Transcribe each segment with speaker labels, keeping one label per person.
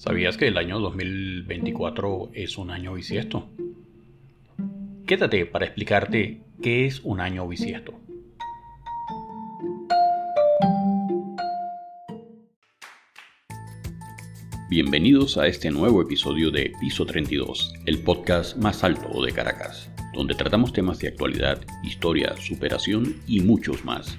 Speaker 1: ¿Sabías que el año 2024 es un año bisiesto? Quédate para explicarte qué es un año bisiesto. Bienvenidos a este nuevo episodio de Piso 32, el podcast más alto de Caracas, donde tratamos temas de actualidad, historia, superación y muchos más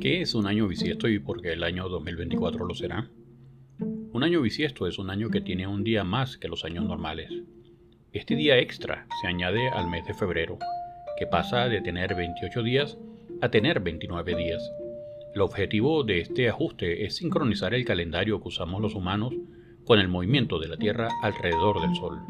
Speaker 1: ¿Qué es un año bisiesto y por qué el año 2024 lo será? Un año bisiesto es un año que tiene un día más que los años normales. Este día extra se añade al mes de febrero, que pasa de tener 28 días a tener 29 días. El objetivo de este ajuste es sincronizar el calendario que usamos los humanos con el movimiento de la Tierra alrededor del Sol.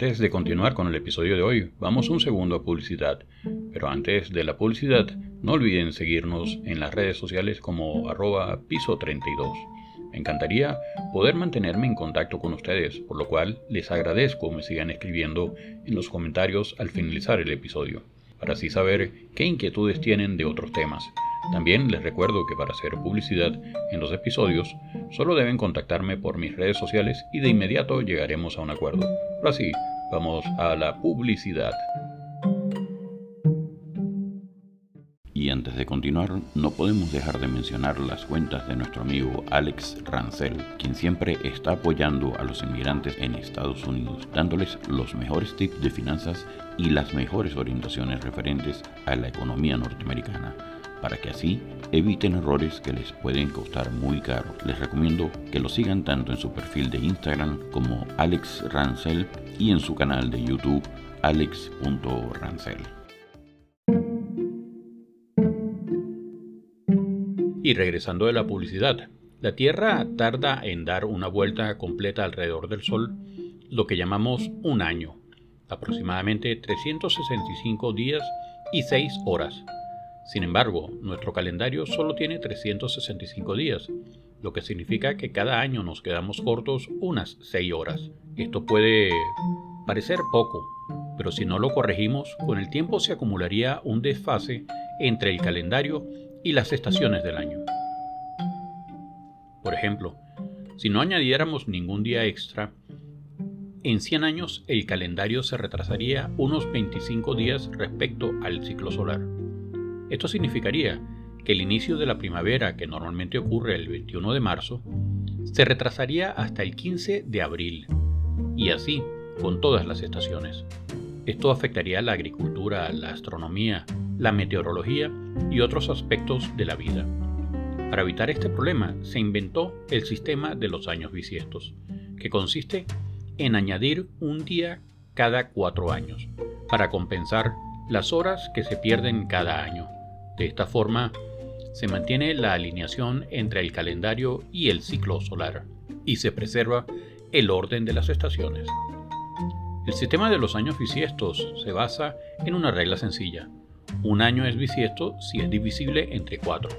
Speaker 1: Antes de continuar con el episodio de hoy, vamos un segundo a publicidad. Pero antes de la publicidad, no olviden seguirnos en las redes sociales como arroba piso32. Me encantaría poder mantenerme en contacto con ustedes, por lo cual les agradezco me sigan escribiendo en los comentarios al finalizar el episodio, para así saber qué inquietudes tienen de otros temas. También les recuerdo que para hacer publicidad en los episodios solo deben contactarme por mis redes sociales y de inmediato llegaremos a un acuerdo. Ahora sí, vamos a la publicidad. Y antes de continuar, no podemos dejar de mencionar las cuentas de nuestro amigo Alex Rancel, quien siempre está apoyando a los inmigrantes en Estados Unidos, dándoles los mejores tips de finanzas y las mejores orientaciones referentes a la economía norteamericana para que así eviten errores que les pueden costar muy caro. Les recomiendo que lo sigan tanto en su perfil de Instagram como Alex Rancel y en su canal de YouTube alex.rancel. Y regresando de la publicidad, la Tierra tarda en dar una vuelta completa alrededor del Sol, lo que llamamos un año, aproximadamente 365 días y 6 horas sin embargo, nuestro calendario solo tiene 365 días, lo que significa que cada año nos quedamos cortos unas 6 horas. Esto puede parecer poco, pero si no lo corregimos, con el tiempo se acumularía un desfase entre el calendario y las estaciones del año. Por ejemplo, si no añadiéramos ningún día extra, en 100 años el calendario se retrasaría unos 25 días respecto al ciclo solar. Esto significaría que el inicio de la primavera, que normalmente ocurre el 21 de marzo, se retrasaría hasta el 15 de abril, y así con todas las estaciones. Esto afectaría la agricultura, la astronomía, la meteorología y otros aspectos de la vida. Para evitar este problema se inventó el sistema de los años bisiestos, que consiste en añadir un día cada cuatro años, para compensar las horas que se pierden cada año. De esta forma, se mantiene la alineación entre el calendario y el ciclo solar, y se preserva el orden de las estaciones. El sistema de los años bisiestos se basa en una regla sencilla. Un año es bisiesto si es divisible entre cuatro.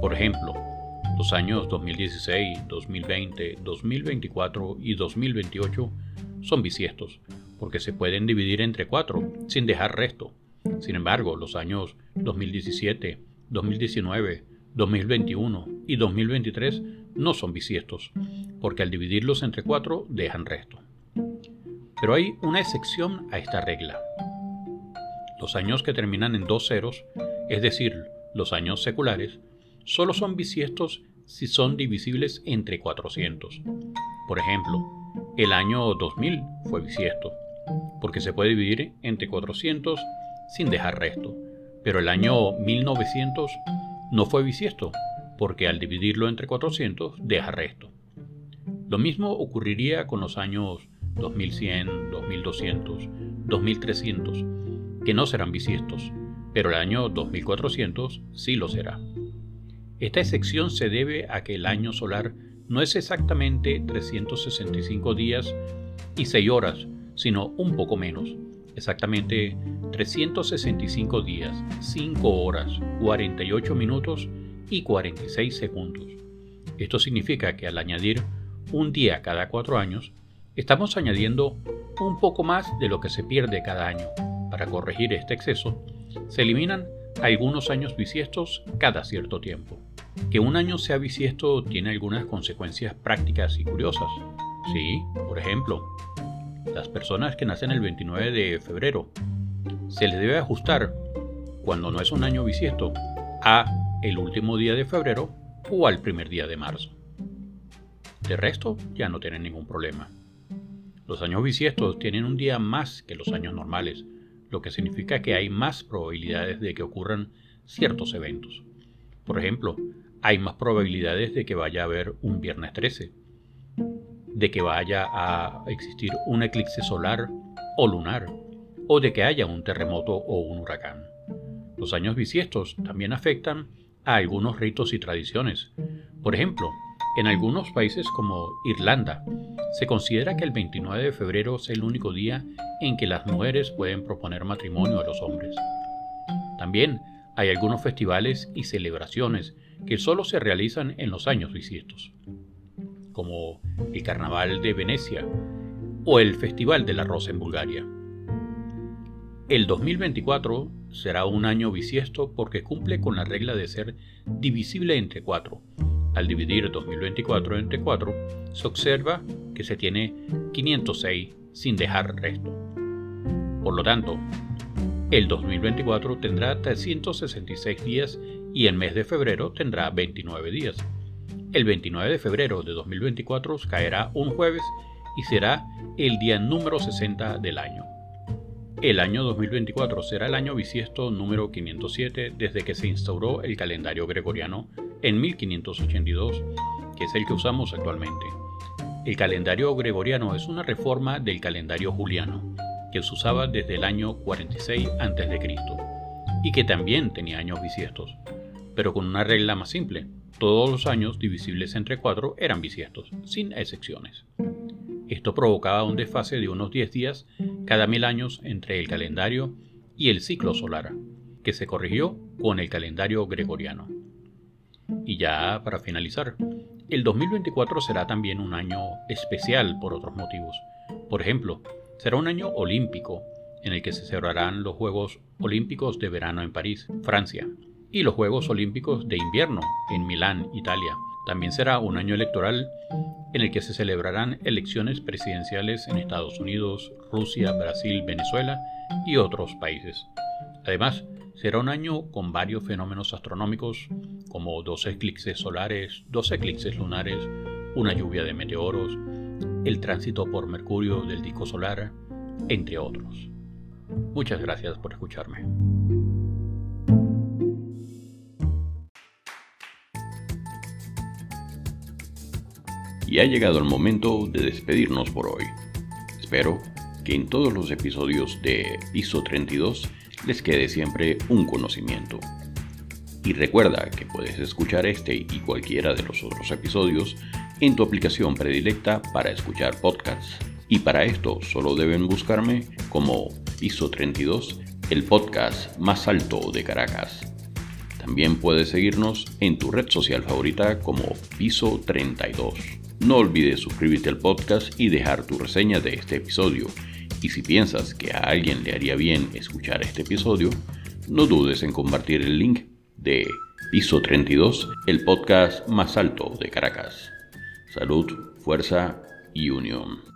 Speaker 1: Por ejemplo, los años 2016, 2020, 2024 y 2028 son bisiestos, porque se pueden dividir entre cuatro sin dejar resto. Sin embargo, los años 2017, 2019, 2021 y 2023 no son bisiestos, porque al dividirlos entre cuatro dejan resto. Pero hay una excepción a esta regla. Los años que terminan en dos ceros, es decir, los años seculares, solo son bisiestos si son divisibles entre 400. Por ejemplo, el año 2000 fue bisiesto, porque se puede dividir entre 400 sin dejar resto. Pero el año 1900 no fue bisiesto, porque al dividirlo entre 400 deja resto. Lo mismo ocurriría con los años 2100, 2200, 2300, que no serán bisiestos, pero el año 2400 sí lo será. Esta excepción se debe a que el año solar no es exactamente 365 días y 6 horas, sino un poco menos, exactamente 365 días, 5 horas, 48 minutos y 46 segundos. Esto significa que al añadir un día cada 4 años, estamos añadiendo un poco más de lo que se pierde cada año. Para corregir este exceso, se eliminan algunos años bisiestos cada cierto tiempo. Que un año sea bisiesto tiene algunas consecuencias prácticas y curiosas. Sí, por ejemplo, las personas que nacen el 29 de febrero se les debe ajustar, cuando no es un año bisiesto, a el último día de febrero o al primer día de marzo. De resto, ya no tienen ningún problema. Los años bisiestos tienen un día más que los años normales, lo que significa que hay más probabilidades de que ocurran ciertos eventos. Por ejemplo, hay más probabilidades de que vaya a haber un viernes 13, de que vaya a existir un eclipse solar o lunar, o de que haya un terremoto o un huracán. Los años bisiestos también afectan a algunos ritos y tradiciones. Por ejemplo, en algunos países como Irlanda, se considera que el 29 de febrero es el único día en que las mujeres pueden proponer matrimonio a los hombres. También hay algunos festivales y celebraciones que solo se realizan en los años bisiestos, como el Carnaval de Venecia o el Festival de la Rosa en Bulgaria. El 2024 será un año bisiesto porque cumple con la regla de ser divisible entre 4, al dividir 2024 entre 4, se observa que se tiene 506 sin dejar resto. Por lo tanto, el 2024 tendrá 366 días y el mes de febrero tendrá 29 días. El 29 de febrero de 2024 caerá un jueves y será el día número 60 del año. El año 2024 será el año bisiesto número 507 desde que se instauró el calendario gregoriano en 1582, que es el que usamos actualmente. El calendario gregoriano es una reforma del calendario juliano, que se usaba desde el año 46 a.C., y que también tenía años bisiestos, pero con una regla más simple. Todos los años divisibles entre 4 eran bisiestos, sin excepciones. Esto provocaba un desfase de unos 10 días cada mil años entre el calendario y el ciclo solar, que se corrigió con el calendario gregoriano. Y ya para finalizar, el 2024 será también un año especial por otros motivos. Por ejemplo, será un año olímpico en el que se celebrarán los Juegos Olímpicos de Verano en París, Francia, y los Juegos Olímpicos de Invierno en Milán, Italia. También será un año electoral en el que se celebrarán elecciones presidenciales en Estados Unidos, Rusia, Brasil, Venezuela y otros países. Además, será un año con varios fenómenos astronómicos como dos eclipses solares, dos eclipses lunares, una lluvia de meteoros, el tránsito por Mercurio del disco solar, entre otros. Muchas gracias por escucharme.
Speaker 2: Y ha llegado el momento de despedirnos por hoy. Espero que en todos los episodios de Piso 32 les quede siempre un conocimiento. Y recuerda que puedes escuchar este y cualquiera de los otros episodios en tu aplicación predilecta para escuchar podcasts. Y para esto solo deben buscarme como Piso 32, el podcast más alto de Caracas. También puedes seguirnos en tu red social favorita como Piso 32. No olvides suscribirte al podcast y dejar tu reseña de este episodio y si piensas que a alguien le haría bien escuchar este episodio, no dudes en compartir el link de Piso 32, el podcast más alto de Caracas. Salud, fuerza y unión.